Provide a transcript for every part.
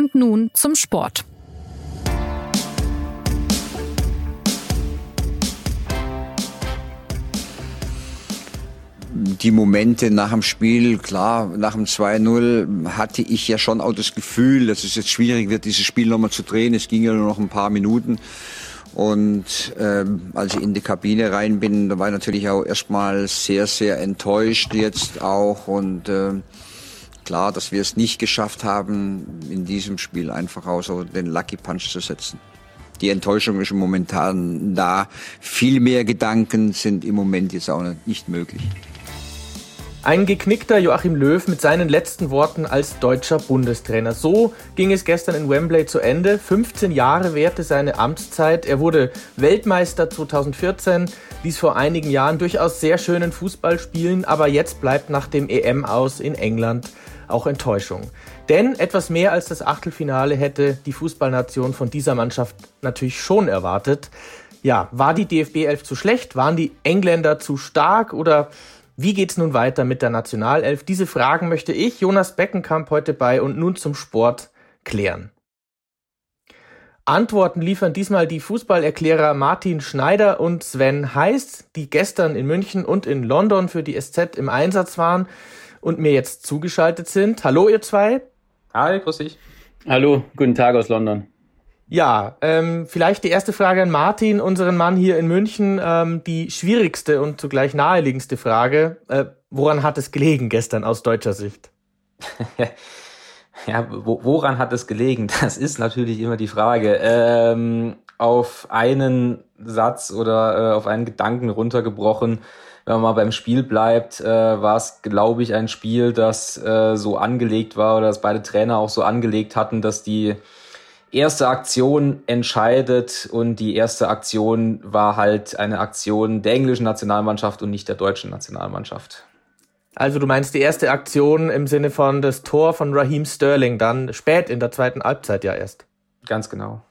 Und nun zum Sport. die Momente nach dem Spiel, klar, nach dem 2-0 hatte ich ja schon auch das Gefühl, dass es jetzt schwierig wird, dieses Spiel nochmal zu drehen. Es ging ja nur noch ein paar Minuten. Und ähm, als ich in die Kabine rein bin, da war ich natürlich auch erstmal sehr, sehr enttäuscht jetzt auch. Und äh, klar, dass wir es nicht geschafft haben, in diesem Spiel einfach auch so den Lucky Punch zu setzen. Die Enttäuschung ist momentan da. Viel mehr Gedanken sind im Moment jetzt auch nicht möglich. Ein geknickter Joachim Löw mit seinen letzten Worten als deutscher Bundestrainer. So ging es gestern in Wembley zu Ende. 15 Jahre währte seine Amtszeit. Er wurde Weltmeister 2014, ließ vor einigen Jahren durchaus sehr schönen Fußball spielen, aber jetzt bleibt nach dem EM aus in England auch Enttäuschung. Denn etwas mehr als das Achtelfinale hätte die Fußballnation von dieser Mannschaft natürlich schon erwartet. Ja, war die DFB 11 zu schlecht? Waren die Engländer zu stark oder wie geht's nun weiter mit der Nationalelf? Diese Fragen möchte ich, Jonas Beckenkamp, heute bei und nun zum Sport klären. Antworten liefern diesmal die Fußballerklärer Martin Schneider und Sven Heißt, die gestern in München und in London für die SZ im Einsatz waren und mir jetzt zugeschaltet sind. Hallo ihr zwei. Hi, grüß dich. Hallo, guten Tag aus London. Ja, ähm, vielleicht die erste Frage an Martin, unseren Mann hier in München. Ähm, die schwierigste und zugleich naheliegendste Frage. Äh, woran hat es gelegen gestern aus deutscher Sicht? ja, wo, woran hat es gelegen? Das ist natürlich immer die Frage. Ähm, auf einen Satz oder äh, auf einen Gedanken runtergebrochen, wenn man mal beim Spiel bleibt, äh, war es, glaube ich, ein Spiel, das äh, so angelegt war oder dass beide Trainer auch so angelegt hatten, dass die erste Aktion entscheidet und die erste Aktion war halt eine Aktion der englischen Nationalmannschaft und nicht der deutschen Nationalmannschaft. Also du meinst die erste Aktion im Sinne von das Tor von Raheem Sterling, dann spät in der zweiten Halbzeit ja erst. Ganz genau.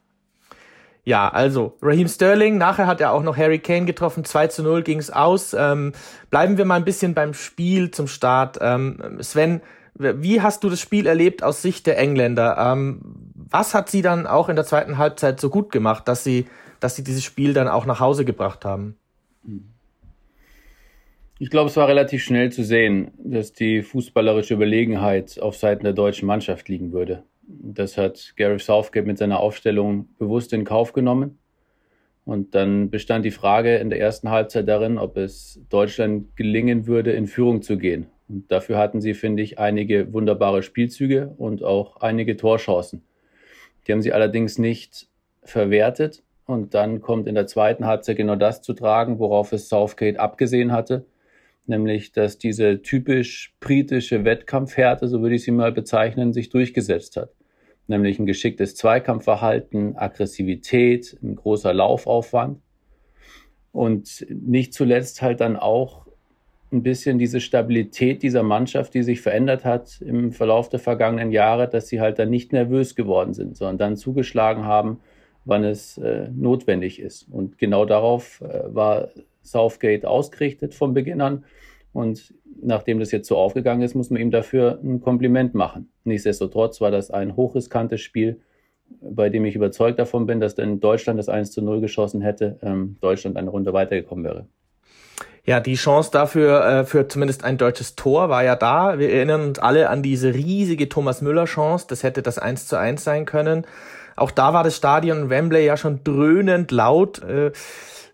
Ja, also Raheem Sterling, nachher hat er auch noch Harry Kane getroffen, 2 zu 0 ging es aus. Ähm, bleiben wir mal ein bisschen beim Spiel zum Start. Ähm, Sven, wie hast du das Spiel erlebt aus Sicht der Engländer? Ähm, was hat sie dann auch in der zweiten Halbzeit so gut gemacht, dass sie, dass sie dieses Spiel dann auch nach Hause gebracht haben? Ich glaube, es war relativ schnell zu sehen, dass die fußballerische Überlegenheit auf Seiten der deutschen Mannschaft liegen würde. Das hat Gareth Southgate mit seiner Aufstellung bewusst in Kauf genommen. Und dann bestand die Frage in der ersten Halbzeit darin, ob es Deutschland gelingen würde, in Führung zu gehen. Und dafür hatten sie, finde ich, einige wunderbare Spielzüge und auch einige Torchancen. Die haben sie allerdings nicht verwertet. Und dann kommt in der zweiten Halbzeit genau das zu tragen, worauf es Southgate abgesehen hatte. Nämlich, dass diese typisch britische Wettkampfhärte, so würde ich sie mal bezeichnen, sich durchgesetzt hat. Nämlich ein geschicktes Zweikampfverhalten, Aggressivität, ein großer Laufaufwand. Und nicht zuletzt halt dann auch ein bisschen diese Stabilität dieser Mannschaft, die sich verändert hat im Verlauf der vergangenen Jahre, dass sie halt dann nicht nervös geworden sind, sondern dann zugeschlagen haben, wann es äh, notwendig ist. Und genau darauf äh, war Southgate ausgerichtet von Beginn an. Und nachdem das jetzt so aufgegangen ist, muss man ihm dafür ein Kompliment machen. Nichtsdestotrotz war das ein hochriskantes Spiel, bei dem ich überzeugt davon bin, dass wenn Deutschland das 1 zu 0 geschossen hätte, ähm, Deutschland eine Runde weitergekommen wäre. Ja, die Chance dafür, äh, für zumindest ein deutsches Tor war ja da. Wir erinnern uns alle an diese riesige Thomas Müller-Chance. Das hätte das 1 zu 1 sein können. Auch da war das Stadion Wembley ja schon dröhnend laut. Äh,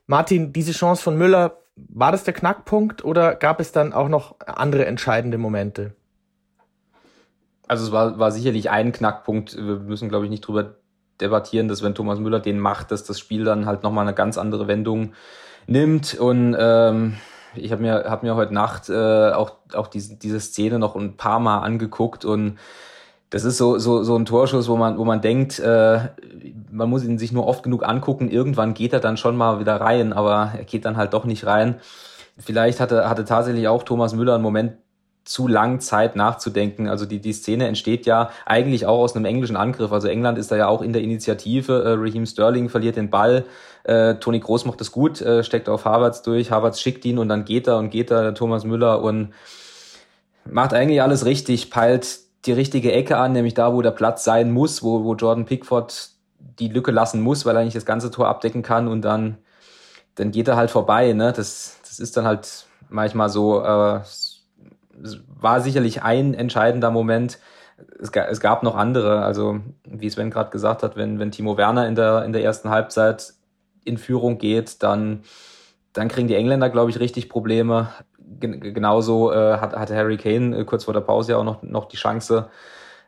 Martin, diese Chance von Müller, war das der Knackpunkt oder gab es dann auch noch andere entscheidende Momente? Also es war, war sicherlich ein Knackpunkt. Wir müssen, glaube ich, nicht drüber debattieren, dass wenn Thomas Müller den macht, dass das Spiel dann halt nochmal eine ganz andere Wendung nimmt. Und ähm, ich habe mir, hab mir heute Nacht äh, auch, auch diese, diese Szene noch ein paar Mal angeguckt und das ist so, so, so ein Torschuss, wo man, wo man denkt, äh, man muss ihn sich nur oft genug angucken, irgendwann geht er dann schon mal wieder rein, aber er geht dann halt doch nicht rein. Vielleicht hatte, hatte tatsächlich auch Thomas Müller einen Moment zu lang Zeit nachzudenken. Also die, die Szene entsteht ja eigentlich auch aus einem englischen Angriff. Also England ist da ja auch in der Initiative. Äh, Raheem Sterling verliert den Ball. Äh, Toni Groß macht das gut, äh, steckt auf Harvards durch. Harvards schickt ihn und dann geht er und geht er Thomas Müller und macht eigentlich alles richtig, peilt die richtige Ecke an, nämlich da, wo der Platz sein muss, wo, wo Jordan Pickford die Lücke lassen muss, weil er nicht das ganze Tor abdecken kann und dann, dann geht er halt vorbei. Ne? Das, das ist dann halt manchmal so, äh, war sicherlich ein entscheidender Moment. Es, es gab noch andere, also wie Sven gerade gesagt hat, wenn, wenn Timo Werner in der, in der ersten Halbzeit in Führung geht, dann, dann kriegen die Engländer, glaube ich, richtig Probleme. Genauso äh, hat, hatte Harry Kane äh, kurz vor der Pause ja auch noch, noch die Chance.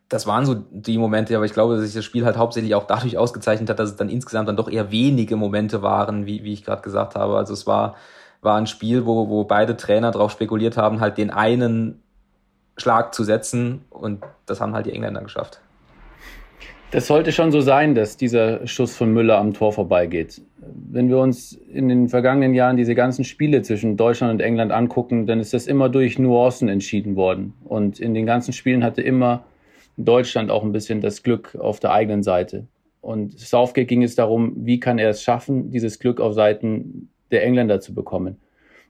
Das waren so die Momente, aber ich glaube, dass sich das Spiel halt hauptsächlich auch dadurch ausgezeichnet hat, dass es dann insgesamt dann doch eher wenige Momente waren, wie, wie ich gerade gesagt habe. Also es war, war ein Spiel, wo, wo beide Trainer darauf spekuliert haben, halt den einen Schlag zu setzen und das haben halt die Engländer geschafft. Das sollte schon so sein, dass dieser Schuss von Müller am Tor vorbeigeht. Wenn wir uns in den vergangenen Jahren diese ganzen Spiele zwischen Deutschland und England angucken, dann ist das immer durch Nuancen entschieden worden. Und in den ganzen Spielen hatte immer Deutschland auch ein bisschen das Glück auf der eigenen Seite. Und Southgate ging es darum, wie kann er es schaffen, dieses Glück auf Seiten der Engländer zu bekommen.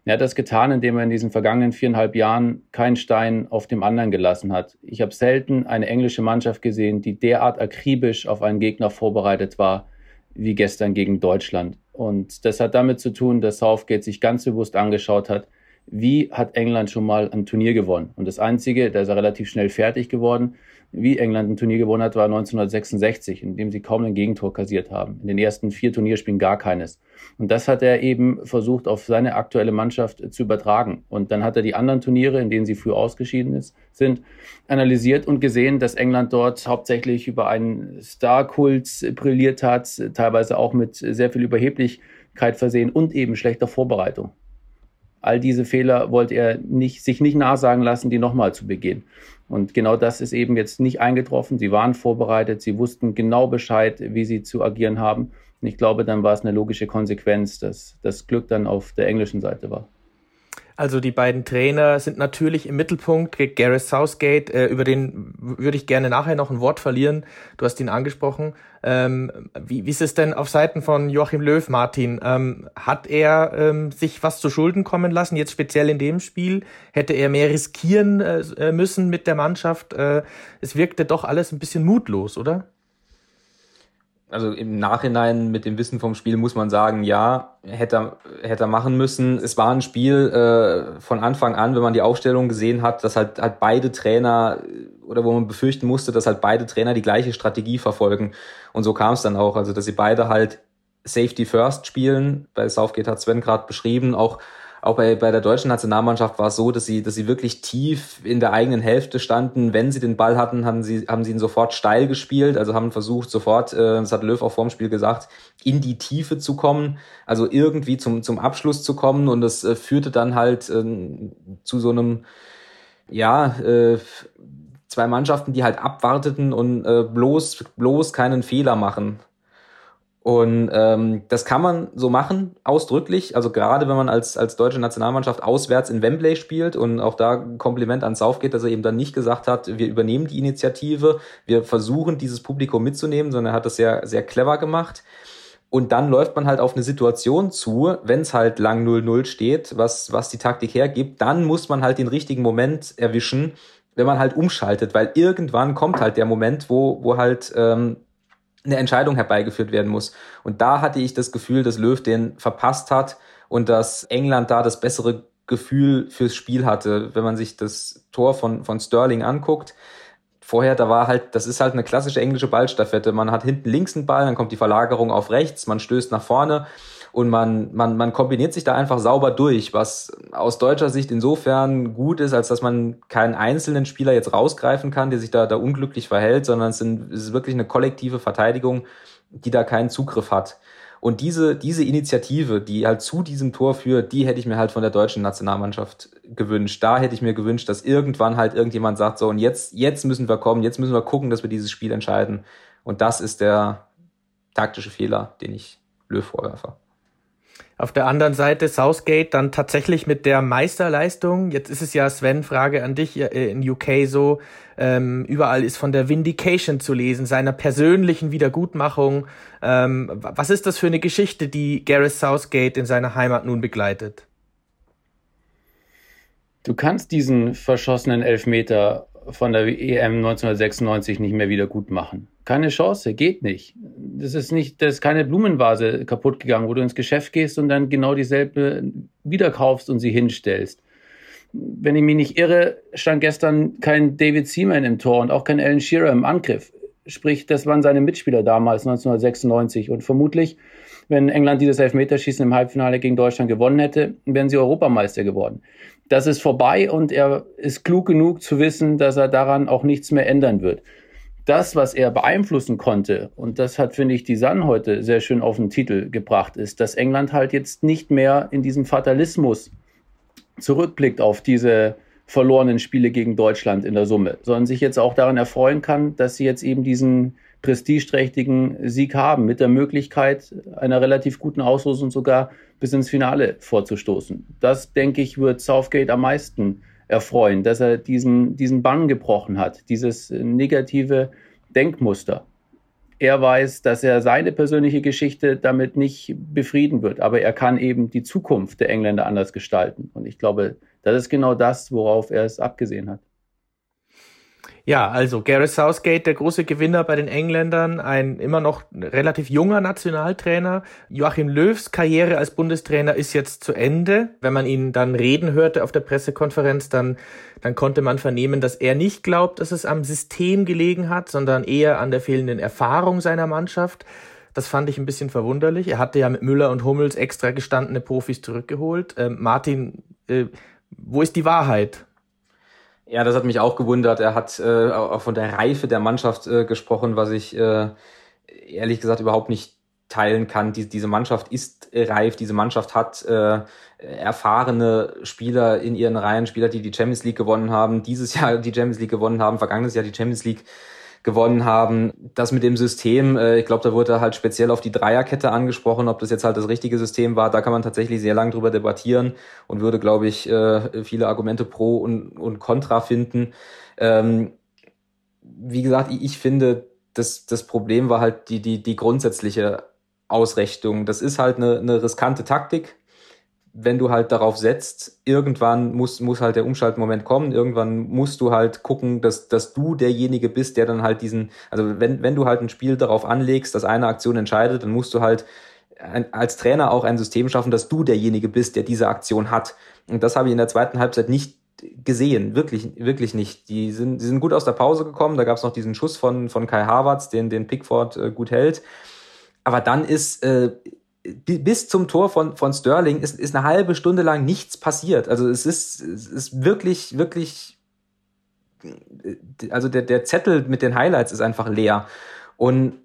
Er hat das getan, indem er in diesen vergangenen viereinhalb Jahren keinen Stein auf dem anderen gelassen hat. Ich habe selten eine englische Mannschaft gesehen, die derart akribisch auf einen Gegner vorbereitet war, wie gestern gegen Deutschland. Und das hat damit zu tun, dass Southgate sich ganz bewusst angeschaut hat, wie hat England schon mal ein Turnier gewonnen. Und das Einzige, da ist er relativ schnell fertig geworden, wie England ein Turnier gewonnen hat, war 1966, in dem sie kaum ein Gegentor kassiert haben. In den ersten vier Turnierspielen gar keines. Und das hat er eben versucht, auf seine aktuelle Mannschaft zu übertragen. Und dann hat er die anderen Turniere, in denen sie früh ausgeschieden ist, sind, analysiert und gesehen, dass England dort hauptsächlich über einen Star-Kult brilliert hat, teilweise auch mit sehr viel Überheblichkeit versehen und eben schlechter Vorbereitung. All diese Fehler wollte er nicht, sich nicht nachsagen lassen, die nochmal zu begehen. Und genau das ist eben jetzt nicht eingetroffen. Sie waren vorbereitet, sie wussten genau Bescheid, wie sie zu agieren haben. Und ich glaube, dann war es eine logische Konsequenz, dass das Glück dann auf der englischen Seite war. Also die beiden Trainer sind natürlich im Mittelpunkt. Gareth Southgate, äh, über den würde ich gerne nachher noch ein Wort verlieren. Du hast ihn angesprochen. Ähm, wie, wie ist es denn auf Seiten von Joachim Löw, Martin? Ähm, hat er ähm, sich was zu Schulden kommen lassen, jetzt speziell in dem Spiel? Hätte er mehr riskieren äh, müssen mit der Mannschaft? Äh, es wirkte doch alles ein bisschen mutlos, oder? Also im Nachhinein mit dem Wissen vom Spiel muss man sagen, ja, hätte hätte er machen müssen. Es war ein Spiel äh, von Anfang an, wenn man die Aufstellung gesehen hat, dass halt, halt beide Trainer oder wo man befürchten musste, dass halt beide Trainer die gleiche Strategie verfolgen. Und so kam es dann auch, also dass sie beide halt Safety First spielen. Bei Southgate hat Sven gerade beschrieben, auch auch bei, bei der deutschen Nationalmannschaft war es so, dass sie, dass sie wirklich tief in der eigenen Hälfte standen. Wenn sie den Ball hatten, haben sie, haben sie ihn sofort steil gespielt, also haben versucht, sofort, äh, das hat Löw auch vorm Spiel gesagt, in die Tiefe zu kommen, also irgendwie zum, zum Abschluss zu kommen. Und das äh, führte dann halt äh, zu so einem, ja, äh, zwei Mannschaften, die halt abwarteten und äh, bloß, bloß keinen Fehler machen. Und ähm, das kann man so machen, ausdrücklich. Also gerade wenn man als, als deutsche Nationalmannschaft auswärts in Wembley spielt und auch da Kompliment an Southgate, dass er eben dann nicht gesagt hat, wir übernehmen die Initiative, wir versuchen dieses Publikum mitzunehmen, sondern er hat das sehr, sehr clever gemacht. Und dann läuft man halt auf eine Situation zu, wenn es halt lang 0-0 steht, was, was die Taktik hergibt, dann muss man halt den richtigen Moment erwischen, wenn man halt umschaltet, weil irgendwann kommt halt der Moment, wo, wo halt ähm, eine Entscheidung herbeigeführt werden muss. Und da hatte ich das Gefühl, dass Löw den verpasst hat und dass England da das bessere Gefühl fürs Spiel hatte. Wenn man sich das Tor von, von Sterling anguckt, vorher, da war halt, das ist halt eine klassische englische Ballstaffette. Man hat hinten links einen Ball, dann kommt die Verlagerung auf rechts, man stößt nach vorne und man, man, man kombiniert sich da einfach sauber durch, was aus deutscher Sicht insofern gut ist, als dass man keinen einzelnen Spieler jetzt rausgreifen kann, der sich da, da unglücklich verhält, sondern es, sind, es ist wirklich eine kollektive Verteidigung, die da keinen Zugriff hat. Und diese, diese Initiative, die halt zu diesem Tor führt, die hätte ich mir halt von der deutschen Nationalmannschaft gewünscht. Da hätte ich mir gewünscht, dass irgendwann halt irgendjemand sagt, so, und jetzt, jetzt müssen wir kommen, jetzt müssen wir gucken, dass wir dieses Spiel entscheiden. Und das ist der taktische Fehler, den ich Löw vorwerfe. Auf der anderen Seite Southgate dann tatsächlich mit der Meisterleistung. Jetzt ist es ja, Sven, Frage an dich äh, in UK so, ähm, überall ist von der Vindication zu lesen, seiner persönlichen Wiedergutmachung. Ähm, was ist das für eine Geschichte, die Gareth Southgate in seiner Heimat nun begleitet? Du kannst diesen verschossenen Elfmeter von der EM 1996 nicht mehr wieder gut machen. Keine Chance, geht nicht. Das ist nicht, das ist keine Blumenvase kaputt gegangen, wo du ins Geschäft gehst und dann genau dieselbe wieder kaufst und sie hinstellst. Wenn ich mich nicht irre, stand gestern kein David Seaman im Tor und auch kein Alan Shearer im Angriff. Sprich, das waren seine Mitspieler damals, 1996. Und vermutlich, wenn England dieses Elfmeterschießen im Halbfinale gegen Deutschland gewonnen hätte, wären sie Europameister geworden. Das ist vorbei und er ist klug genug zu wissen, dass er daran auch nichts mehr ändern wird. Das, was er beeinflussen konnte, und das hat, finde ich, die Sun heute sehr schön auf den Titel gebracht, ist, dass England halt jetzt nicht mehr in diesem Fatalismus zurückblickt auf diese verlorenen Spiele gegen Deutschland in der Summe, sondern sich jetzt auch daran erfreuen kann, dass sie jetzt eben diesen prestigeträchtigen Sieg haben, mit der Möglichkeit einer relativ guten Auslosung sogar bis ins Finale vorzustoßen. Das, denke ich, wird Southgate am meisten erfreuen, dass er diesen, diesen Bann gebrochen hat, dieses negative Denkmuster. Er weiß, dass er seine persönliche Geschichte damit nicht befrieden wird, aber er kann eben die Zukunft der Engländer anders gestalten. Und ich glaube, das ist genau das, worauf er es abgesehen hat. Ja, also Gareth Southgate, der große Gewinner bei den Engländern, ein immer noch relativ junger Nationaltrainer. Joachim Löws Karriere als Bundestrainer ist jetzt zu Ende. Wenn man ihn dann reden hörte auf der Pressekonferenz, dann, dann konnte man vernehmen, dass er nicht glaubt, dass es am System gelegen hat, sondern eher an der fehlenden Erfahrung seiner Mannschaft. Das fand ich ein bisschen verwunderlich. Er hatte ja mit Müller und Hummels extra gestandene Profis zurückgeholt. Ähm, Martin, äh, wo ist die Wahrheit? Ja, das hat mich auch gewundert. Er hat äh, auch von der Reife der Mannschaft äh, gesprochen, was ich äh, ehrlich gesagt überhaupt nicht teilen kann. Die, diese Mannschaft ist reif, diese Mannschaft hat äh, erfahrene Spieler in ihren Reihen, Spieler, die die Champions League gewonnen haben, dieses Jahr die Champions League gewonnen haben, vergangenes Jahr die Champions League gewonnen haben. Das mit dem System, äh, ich glaube, da wurde halt speziell auf die Dreierkette angesprochen, ob das jetzt halt das richtige System war. Da kann man tatsächlich sehr lang drüber debattieren und würde, glaube ich, äh, viele Argumente pro und, und contra finden. Ähm, wie gesagt, ich finde, das, das Problem war halt die, die, die grundsätzliche Ausrichtung. Das ist halt eine, eine riskante Taktik wenn du halt darauf setzt, irgendwann muss, muss halt der Umschaltmoment kommen, irgendwann musst du halt gucken, dass, dass du derjenige bist, der dann halt diesen, also wenn, wenn du halt ein Spiel darauf anlegst, dass eine Aktion entscheidet, dann musst du halt ein, als Trainer auch ein System schaffen, dass du derjenige bist, der diese Aktion hat. Und das habe ich in der zweiten Halbzeit nicht gesehen, wirklich, wirklich nicht. Die sind, die sind gut aus der Pause gekommen, da gab es noch diesen Schuss von, von Kai Havertz, den, den Pickford äh, gut hält. Aber dann ist äh, bis zum Tor von, von Sterling ist, ist eine halbe Stunde lang nichts passiert. Also es ist, es ist wirklich, wirklich, also der, der Zettel mit den Highlights ist einfach leer. Und,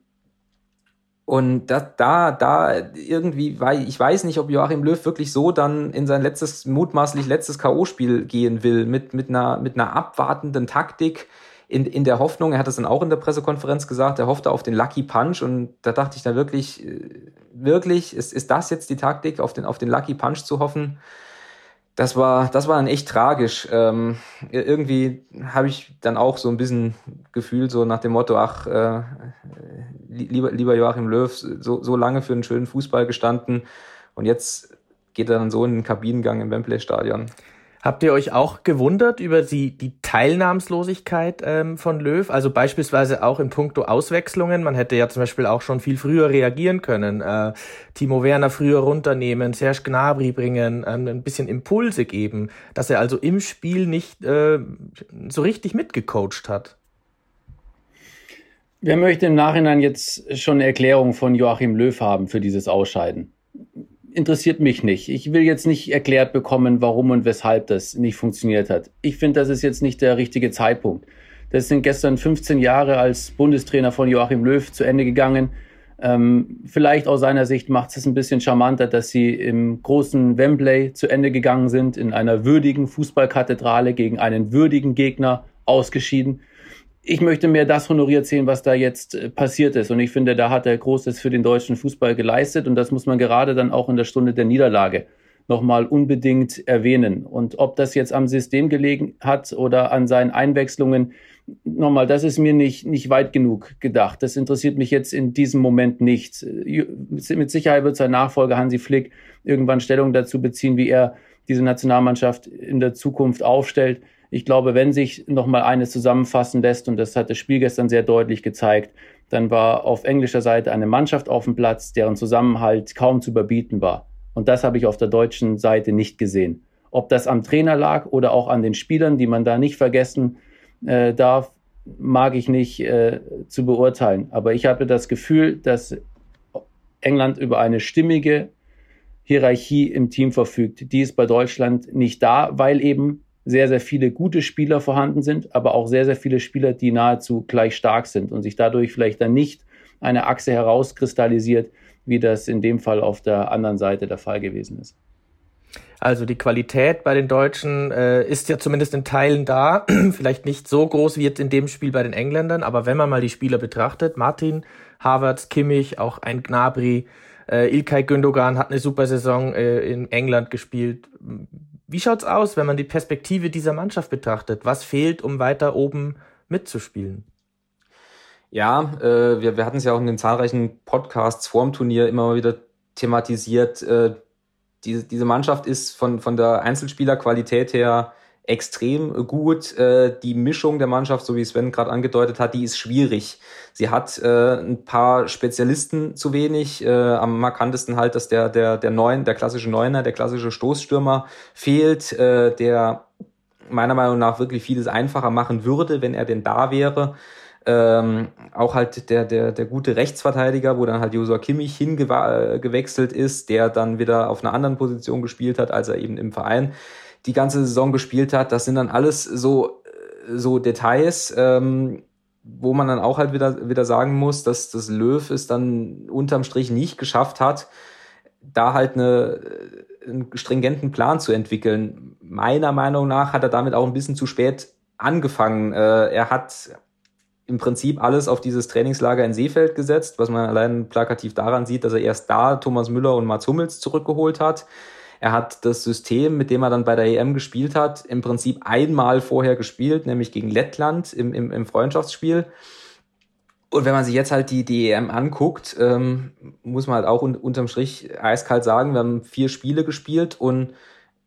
und da, da, da irgendwie, weil ich weiß nicht, ob Joachim Löw wirklich so dann in sein letztes, mutmaßlich letztes K.O.-Spiel gehen will, mit, mit einer, mit einer abwartenden Taktik in, in der Hoffnung, er hat es dann auch in der Pressekonferenz gesagt, er hoffte auf den Lucky Punch und da dachte ich dann wirklich, äh, wirklich, ist, ist das jetzt die Taktik, auf den, auf den Lucky Punch zu hoffen? Das war, das war dann echt tragisch. Ähm, irgendwie habe ich dann auch so ein bisschen Gefühl, so nach dem Motto, ach, äh, lieber, lieber Joachim Löw, so, so lange für einen schönen Fußball gestanden und jetzt geht er dann so in den Kabinengang im Wembley-Stadion. Habt ihr euch auch gewundert über die, die Teilnahmslosigkeit ähm, von Löw? Also beispielsweise auch in puncto Auswechslungen. Man hätte ja zum Beispiel auch schon viel früher reagieren können. Äh, Timo Werner früher runternehmen, Serge Gnabry bringen, ähm, ein bisschen Impulse geben. Dass er also im Spiel nicht äh, so richtig mitgecoacht hat. Wer möchte im Nachhinein jetzt schon eine Erklärung von Joachim Löw haben für dieses Ausscheiden? Interessiert mich nicht. Ich will jetzt nicht erklärt bekommen, warum und weshalb das nicht funktioniert hat. Ich finde, das ist jetzt nicht der richtige Zeitpunkt. Das sind gestern 15 Jahre als Bundestrainer von Joachim Löw zu Ende gegangen. Ähm, vielleicht aus seiner Sicht macht es ein bisschen charmanter, dass sie im großen Wembley zu Ende gegangen sind, in einer würdigen Fußballkathedrale gegen einen würdigen Gegner ausgeschieden ich möchte mehr das honoriert sehen, was da jetzt äh, passiert ist. Und ich finde, da hat er Großes für den deutschen Fußball geleistet. Und das muss man gerade dann auch in der Stunde der Niederlage nochmal unbedingt erwähnen. Und ob das jetzt am System gelegen hat oder an seinen Einwechslungen, nochmal, das ist mir nicht, nicht weit genug gedacht. Das interessiert mich jetzt in diesem Moment nicht. Mit Sicherheit wird sein Nachfolger Hansi Flick irgendwann Stellung dazu beziehen, wie er diese Nationalmannschaft in der Zukunft aufstellt. Ich glaube, wenn sich nochmal eines zusammenfassen lässt, und das hat das Spiel gestern sehr deutlich gezeigt, dann war auf englischer Seite eine Mannschaft auf dem Platz, deren Zusammenhalt kaum zu überbieten war. Und das habe ich auf der deutschen Seite nicht gesehen. Ob das am Trainer lag oder auch an den Spielern, die man da nicht vergessen äh, darf, mag ich nicht äh, zu beurteilen. Aber ich habe das Gefühl, dass England über eine stimmige Hierarchie im Team verfügt. Die ist bei Deutschland nicht da, weil eben sehr, sehr viele gute Spieler vorhanden sind, aber auch sehr, sehr viele Spieler, die nahezu gleich stark sind und sich dadurch vielleicht dann nicht eine Achse herauskristallisiert, wie das in dem Fall auf der anderen Seite der Fall gewesen ist. Also die Qualität bei den Deutschen äh, ist ja zumindest in Teilen da. Vielleicht nicht so groß wie jetzt in dem Spiel bei den Engländern, aber wenn man mal die Spieler betrachtet, Martin, Havertz, Kimmich, auch ein Gnabry, äh, Ilkay Gündogan hat eine super Saison äh, in England gespielt. Wie schaut's aus, wenn man die Perspektive dieser Mannschaft betrachtet? Was fehlt, um weiter oben mitzuspielen? Ja, äh, wir, wir hatten es ja auch in den zahlreichen Podcasts vorm Turnier immer mal wieder thematisiert. Äh, diese, diese Mannschaft ist von, von der Einzelspielerqualität her extrem gut. Äh, die Mischung der Mannschaft, so wie Sven gerade angedeutet hat, die ist schwierig. Sie hat äh, ein paar Spezialisten zu wenig. Äh, am markantesten halt, dass der, der, der Neun, der klassische Neuner, der klassische Stoßstürmer fehlt, äh, der meiner Meinung nach wirklich vieles einfacher machen würde, wenn er denn da wäre. Ähm, auch halt der, der, der gute Rechtsverteidiger, wo dann halt Josua Kimmich hingewechselt ist, der dann wieder auf einer anderen Position gespielt hat, als er eben im Verein die ganze Saison gespielt hat. Das sind dann alles so, so Details, ähm, wo man dann auch halt wieder, wieder sagen muss, dass das Löw es dann unterm Strich nicht geschafft hat, da halt eine, einen stringenten Plan zu entwickeln. Meiner Meinung nach hat er damit auch ein bisschen zu spät angefangen. Äh, er hat im Prinzip alles auf dieses Trainingslager in Seefeld gesetzt, was man allein plakativ daran sieht, dass er erst da Thomas Müller und Mats Hummels zurückgeholt hat. Er hat das System, mit dem er dann bei der EM gespielt hat, im Prinzip einmal vorher gespielt, nämlich gegen Lettland im, im, im Freundschaftsspiel. Und wenn man sich jetzt halt die, die EM anguckt, ähm, muss man halt auch un unterm Strich eiskalt sagen, wir haben vier Spiele gespielt und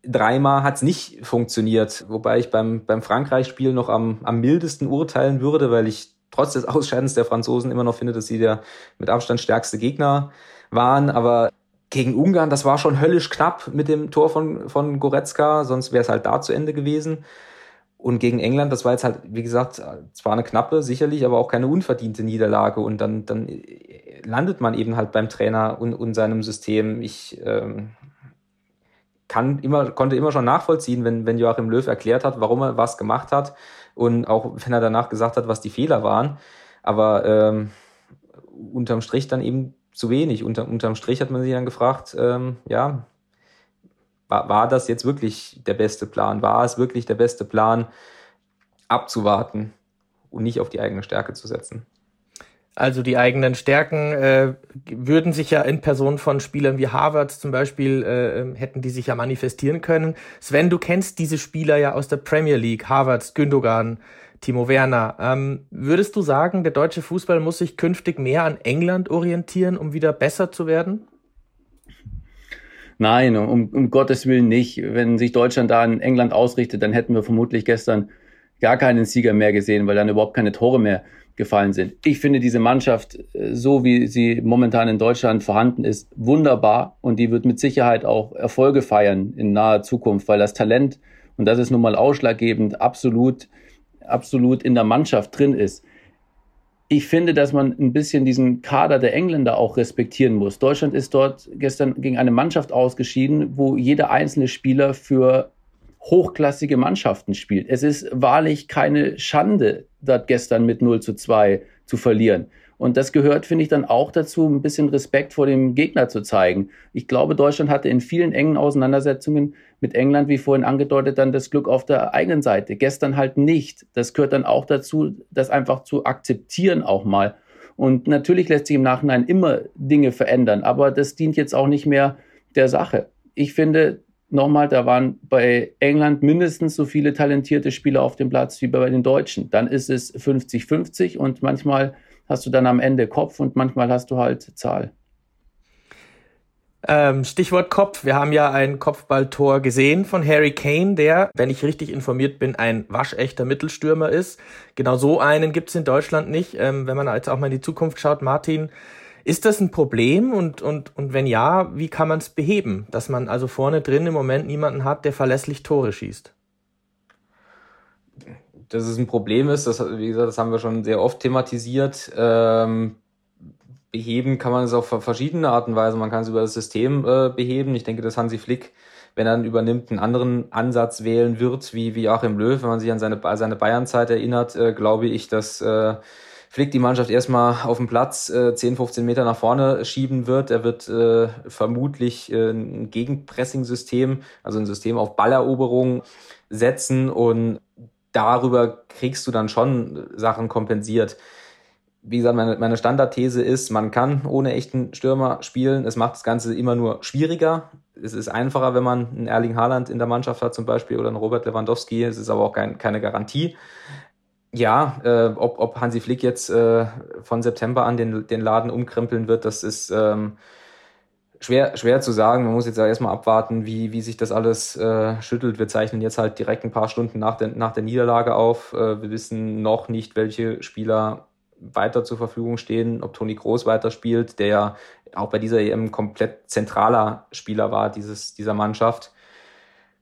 dreimal hat's nicht funktioniert. Wobei ich beim, beim Frankreich-Spiel noch am, am mildesten urteilen würde, weil ich trotz des Ausscheidens der Franzosen immer noch finde, dass sie der mit Abstand stärkste Gegner waren. Aber gegen Ungarn, das war schon höllisch knapp mit dem Tor von, von Goretzka, sonst wäre es halt da zu Ende gewesen. Und gegen England, das war jetzt halt, wie gesagt, zwar eine knappe, sicherlich, aber auch keine unverdiente Niederlage. Und dann, dann landet man eben halt beim Trainer und, und seinem System. Ich ähm, kann immer, konnte immer schon nachvollziehen, wenn, wenn Joachim Löw erklärt hat, warum er was gemacht hat und auch wenn er danach gesagt hat, was die Fehler waren. Aber ähm, unterm Strich dann eben zu wenig. Unter, unterm Strich hat man sich dann gefragt, ähm, ja, war, war das jetzt wirklich der beste Plan? War es wirklich der beste Plan, abzuwarten und nicht auf die eigene Stärke zu setzen? Also die eigenen Stärken äh, würden sich ja in Person von Spielern wie Harvard zum Beispiel, äh, ähm, hätten die sich ja manifestieren können. Sven, du kennst diese Spieler ja aus der Premier League, Harvard, Gündogan, Timo Werner. Ähm, würdest du sagen, der deutsche Fußball muss sich künftig mehr an England orientieren, um wieder besser zu werden? Nein, um, um Gottes Willen nicht. Wenn sich Deutschland da an England ausrichtet, dann hätten wir vermutlich gestern gar keinen Sieger mehr gesehen, weil dann überhaupt keine Tore mehr gefallen sind. Ich finde diese Mannschaft, äh, so wie sie momentan in Deutschland vorhanden ist, wunderbar und die wird mit Sicherheit auch Erfolge feiern in naher Zukunft, weil das Talent, und das ist nun mal ausschlaggebend, absolut absolut in der Mannschaft drin ist. Ich finde, dass man ein bisschen diesen Kader der Engländer auch respektieren muss. Deutschland ist dort gestern gegen eine Mannschaft ausgeschieden, wo jeder einzelne Spieler für hochklassige Mannschaften spielt. Es ist wahrlich keine Schande, dort gestern mit 0 zu 2 zu verlieren. Und das gehört, finde ich, dann auch dazu, ein bisschen Respekt vor dem Gegner zu zeigen. Ich glaube, Deutschland hatte in vielen engen Auseinandersetzungen mit England, wie vorhin angedeutet, dann das Glück auf der eigenen Seite. Gestern halt nicht. Das gehört dann auch dazu, das einfach zu akzeptieren auch mal. Und natürlich lässt sich im Nachhinein immer Dinge verändern, aber das dient jetzt auch nicht mehr der Sache. Ich finde, nochmal, da waren bei England mindestens so viele talentierte Spieler auf dem Platz wie bei den Deutschen. Dann ist es 50-50 und manchmal hast du dann am Ende Kopf und manchmal hast du halt Zahl. Ähm, Stichwort Kopf. Wir haben ja ein Kopfballtor gesehen von Harry Kane, der, wenn ich richtig informiert bin, ein waschechter Mittelstürmer ist. Genau so einen gibt's in Deutschland nicht. Ähm, wenn man jetzt auch mal in die Zukunft schaut, Martin, ist das ein Problem und, und, und wenn ja, wie kann man es beheben, dass man also vorne drin im Moment niemanden hat, der verlässlich Tore schießt? Dass es ein Problem ist, das, wie gesagt, das haben wir schon sehr oft thematisiert. Ähm, beheben kann man es auf verschiedene Arten und Weise. Man kann es über das System äh, beheben. Ich denke, dass Hansi Flick, wenn er dann übernimmt, einen anderen Ansatz wählen wird, wie, wie Joachim Löw. Wenn man sich an seine, seine Bayern-Zeit erinnert, äh, glaube ich, dass äh, Flick die Mannschaft erstmal auf dem Platz äh, 10, 15 Meter nach vorne schieben wird. Er wird äh, vermutlich äh, ein Gegenpressing-System, also ein System auf Balleroberung setzen und darüber kriegst du dann schon Sachen kompensiert wie gesagt, meine, meine Standardthese ist, man kann ohne echten Stürmer spielen. Es macht das Ganze immer nur schwieriger. Es ist einfacher, wenn man einen Erling Haaland in der Mannschaft hat zum Beispiel oder einen Robert Lewandowski. Es ist aber auch kein, keine Garantie. Ja, äh, ob, ob Hansi Flick jetzt äh, von September an den, den Laden umkrempeln wird, das ist ähm, schwer, schwer zu sagen. Man muss jetzt ja erstmal abwarten, wie, wie sich das alles äh, schüttelt. Wir zeichnen jetzt halt direkt ein paar Stunden nach der, nach der Niederlage auf. Äh, wir wissen noch nicht, welche Spieler weiter zur Verfügung stehen, ob Toni Groß weiterspielt, der ja auch bei dieser EM komplett zentraler Spieler war, dieses, dieser Mannschaft.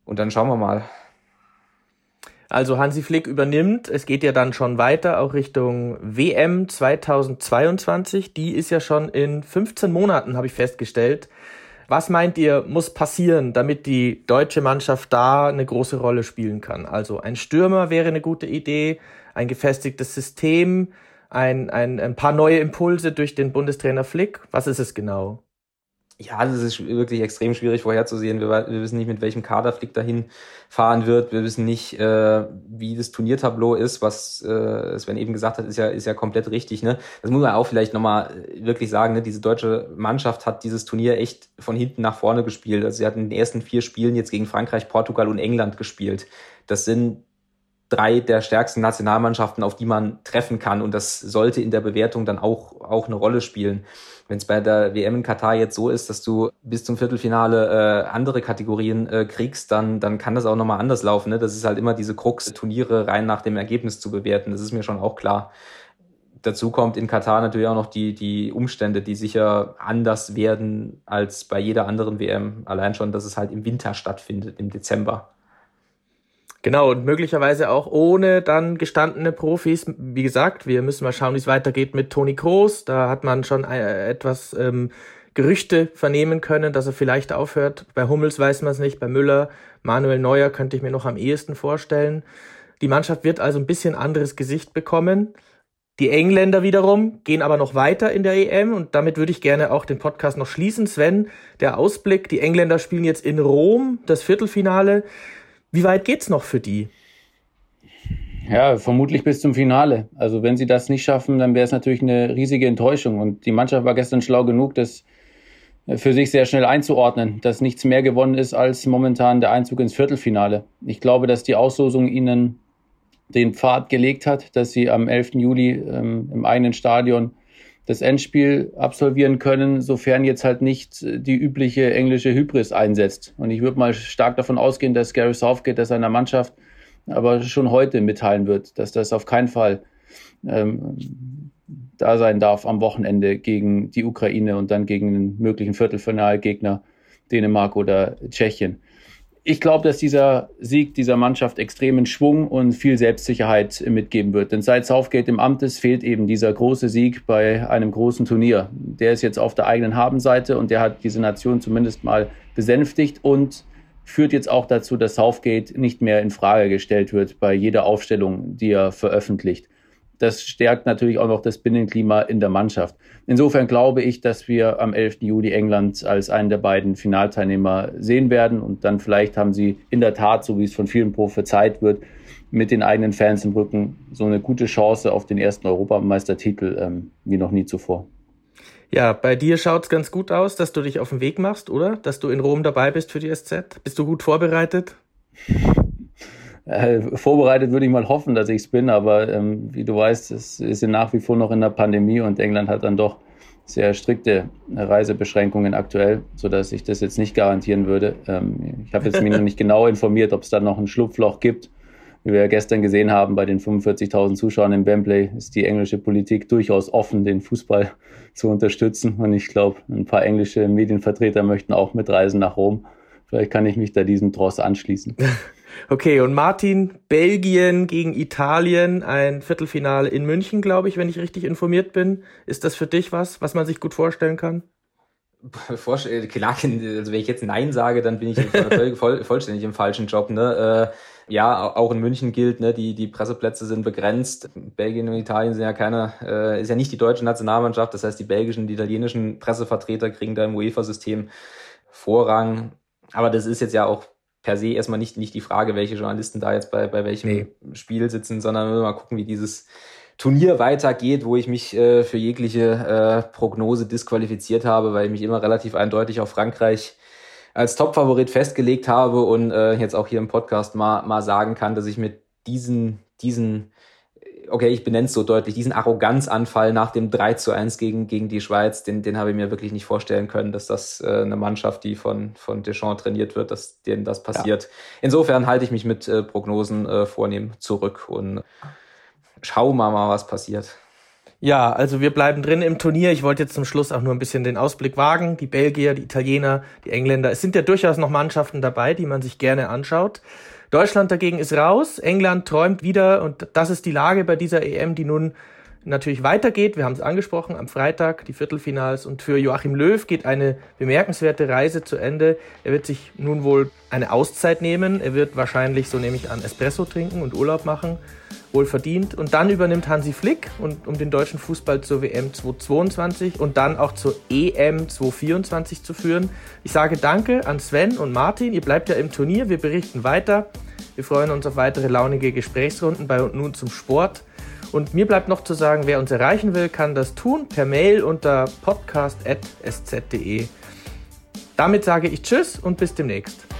Und dann schauen wir mal. Also Hansi Flick übernimmt, es geht ja dann schon weiter, auch Richtung WM 2022. Die ist ja schon in 15 Monaten, habe ich festgestellt. Was meint ihr, muss passieren, damit die deutsche Mannschaft da eine große Rolle spielen kann? Also ein Stürmer wäre eine gute Idee, ein gefestigtes System, ein, ein, ein paar neue Impulse durch den Bundestrainer Flick? Was ist es genau? Ja, das ist wirklich extrem schwierig vorherzusehen. Wir, wir wissen nicht, mit welchem Kader Flick dahin fahren wird. Wir wissen nicht, äh, wie das Turniertableau ist, was äh, Sven eben gesagt hat, ist ja, ist ja komplett richtig. Ne? Das muss man auch vielleicht nochmal wirklich sagen. Ne? Diese deutsche Mannschaft hat dieses Turnier echt von hinten nach vorne gespielt. Also sie hat in den ersten vier Spielen jetzt gegen Frankreich, Portugal und England gespielt. Das sind drei der stärksten Nationalmannschaften, auf die man treffen kann. Und das sollte in der Bewertung dann auch, auch eine Rolle spielen. Wenn es bei der WM in Katar jetzt so ist, dass du bis zum Viertelfinale äh, andere Kategorien äh, kriegst, dann, dann kann das auch nochmal anders laufen. Ne? Das ist halt immer diese Krux, Turniere rein nach dem Ergebnis zu bewerten. Das ist mir schon auch klar. Dazu kommt in Katar natürlich auch noch die, die Umstände, die sicher anders werden als bei jeder anderen WM. Allein schon, dass es halt im Winter stattfindet, im Dezember. Genau, und möglicherweise auch ohne dann gestandene Profis. Wie gesagt, wir müssen mal schauen, wie es weitergeht mit Toni Kroos. Da hat man schon äh, etwas ähm, Gerüchte vernehmen können, dass er vielleicht aufhört. Bei Hummels weiß man es nicht, bei Müller, Manuel Neuer könnte ich mir noch am ehesten vorstellen. Die Mannschaft wird also ein bisschen anderes Gesicht bekommen. Die Engländer wiederum gehen aber noch weiter in der EM und damit würde ich gerne auch den Podcast noch schließen. Sven, der Ausblick, die Engländer spielen jetzt in Rom das Viertelfinale. Wie weit geht's noch für die? Ja, vermutlich bis zum Finale. Also wenn sie das nicht schaffen, dann wäre es natürlich eine riesige Enttäuschung. Und die Mannschaft war gestern schlau genug, das für sich sehr schnell einzuordnen, dass nichts mehr gewonnen ist als momentan der Einzug ins Viertelfinale. Ich glaube, dass die Auslosung ihnen den Pfad gelegt hat, dass sie am 11. Juli ähm, im eigenen Stadion das Endspiel absolvieren können, sofern jetzt halt nicht die übliche englische Hybris einsetzt. Und ich würde mal stark davon ausgehen, dass Gary Southgate das seiner Mannschaft aber schon heute mitteilen wird, dass das auf keinen Fall ähm, da sein darf am Wochenende gegen die Ukraine und dann gegen einen möglichen Viertelfinalgegner Dänemark oder Tschechien ich glaube, dass dieser Sieg dieser Mannschaft extremen Schwung und viel Selbstsicherheit mitgeben wird. Denn seit Southgate im Amt ist, fehlt eben dieser große Sieg bei einem großen Turnier. Der ist jetzt auf der eigenen Habenseite und der hat diese Nation zumindest mal besänftigt und führt jetzt auch dazu, dass Southgate nicht mehr in Frage gestellt wird bei jeder Aufstellung, die er veröffentlicht das stärkt natürlich auch noch das Binnenklima in der Mannschaft. Insofern glaube ich, dass wir am 11. Juli England als einen der beiden Finalteilnehmer sehen werden und dann vielleicht haben sie in der Tat, so wie es von vielen prophezeit wird, mit den eigenen Fans im Rücken so eine gute Chance auf den ersten Europameistertitel ähm, wie noch nie zuvor. Ja, bei dir schaut es ganz gut aus, dass du dich auf den Weg machst, oder? Dass du in Rom dabei bist für die SZ. Bist du gut vorbereitet? Äh, vorbereitet würde ich mal hoffen, dass ich es bin, aber ähm, wie du weißt, es ist ja nach wie vor noch in der Pandemie und England hat dann doch sehr strikte Reisebeschränkungen aktuell, sodass ich das jetzt nicht garantieren würde. Ähm, ich habe jetzt mich noch nicht genau informiert, ob es da noch ein Schlupfloch gibt. Wie wir ja gestern gesehen haben, bei den 45.000 Zuschauern im Wembley ist die englische Politik durchaus offen, den Fußball zu unterstützen. Und ich glaube, ein paar englische Medienvertreter möchten auch mitreisen nach Rom. Vielleicht kann ich mich da diesem Tross anschließen. Okay, und Martin, Belgien gegen Italien, ein Viertelfinale in München, glaube ich, wenn ich richtig informiert bin. Ist das für dich was, was man sich gut vorstellen kann? Klar, also wenn ich jetzt Nein sage, dann bin ich voll, vollständig im falschen Job. Ne? Äh, ja, auch in München gilt, ne, die, die Presseplätze sind begrenzt. Belgien und Italien sind ja keine, äh, ist ja nicht die deutsche Nationalmannschaft. Das heißt, die belgischen, die italienischen Pressevertreter kriegen da im UEFA-System Vorrang. Aber das ist jetzt ja auch per se erstmal nicht, nicht die Frage, welche Journalisten da jetzt bei, bei welchem nee. Spiel sitzen, sondern mal gucken, wie dieses Turnier weitergeht, wo ich mich äh, für jegliche äh, Prognose disqualifiziert habe, weil ich mich immer relativ eindeutig auf Frankreich als Topfavorit festgelegt habe und äh, jetzt auch hier im Podcast mal, mal sagen kann, dass ich mit diesen, diesen okay, ich benenne es so deutlich, diesen Arroganzanfall nach dem 3 zu 1 gegen, gegen die Schweiz, den, den habe ich mir wirklich nicht vorstellen können, dass das äh, eine Mannschaft, die von, von Deschamps trainiert wird, dass denen das passiert. Ja. Insofern halte ich mich mit äh, Prognosen äh, vornehm zurück und schau mal, mal, was passiert. Ja, also wir bleiben drin im Turnier. Ich wollte jetzt zum Schluss auch nur ein bisschen den Ausblick wagen. Die Belgier, die Italiener, die Engländer. Es sind ja durchaus noch Mannschaften dabei, die man sich gerne anschaut. Deutschland dagegen ist raus. England träumt wieder und das ist die Lage bei dieser EM, die nun natürlich weitergeht. Wir haben es angesprochen, am Freitag die Viertelfinals und für Joachim Löw geht eine bemerkenswerte Reise zu Ende. Er wird sich nun wohl eine Auszeit nehmen. Er wird wahrscheinlich, so nehme ich an, Espresso trinken und Urlaub machen wohl verdient. Und dann übernimmt Hansi Flick, und, um den deutschen Fußball zur WM 2022 und dann auch zur EM 2024 zu führen. Ich sage Danke an Sven und Martin. Ihr bleibt ja im Turnier. Wir berichten weiter. Wir freuen uns auf weitere launige Gesprächsrunden bei und nun zum Sport. Und mir bleibt noch zu sagen, wer uns erreichen will, kann das tun per Mail unter podcast.sz.de. Damit sage ich Tschüss und bis demnächst.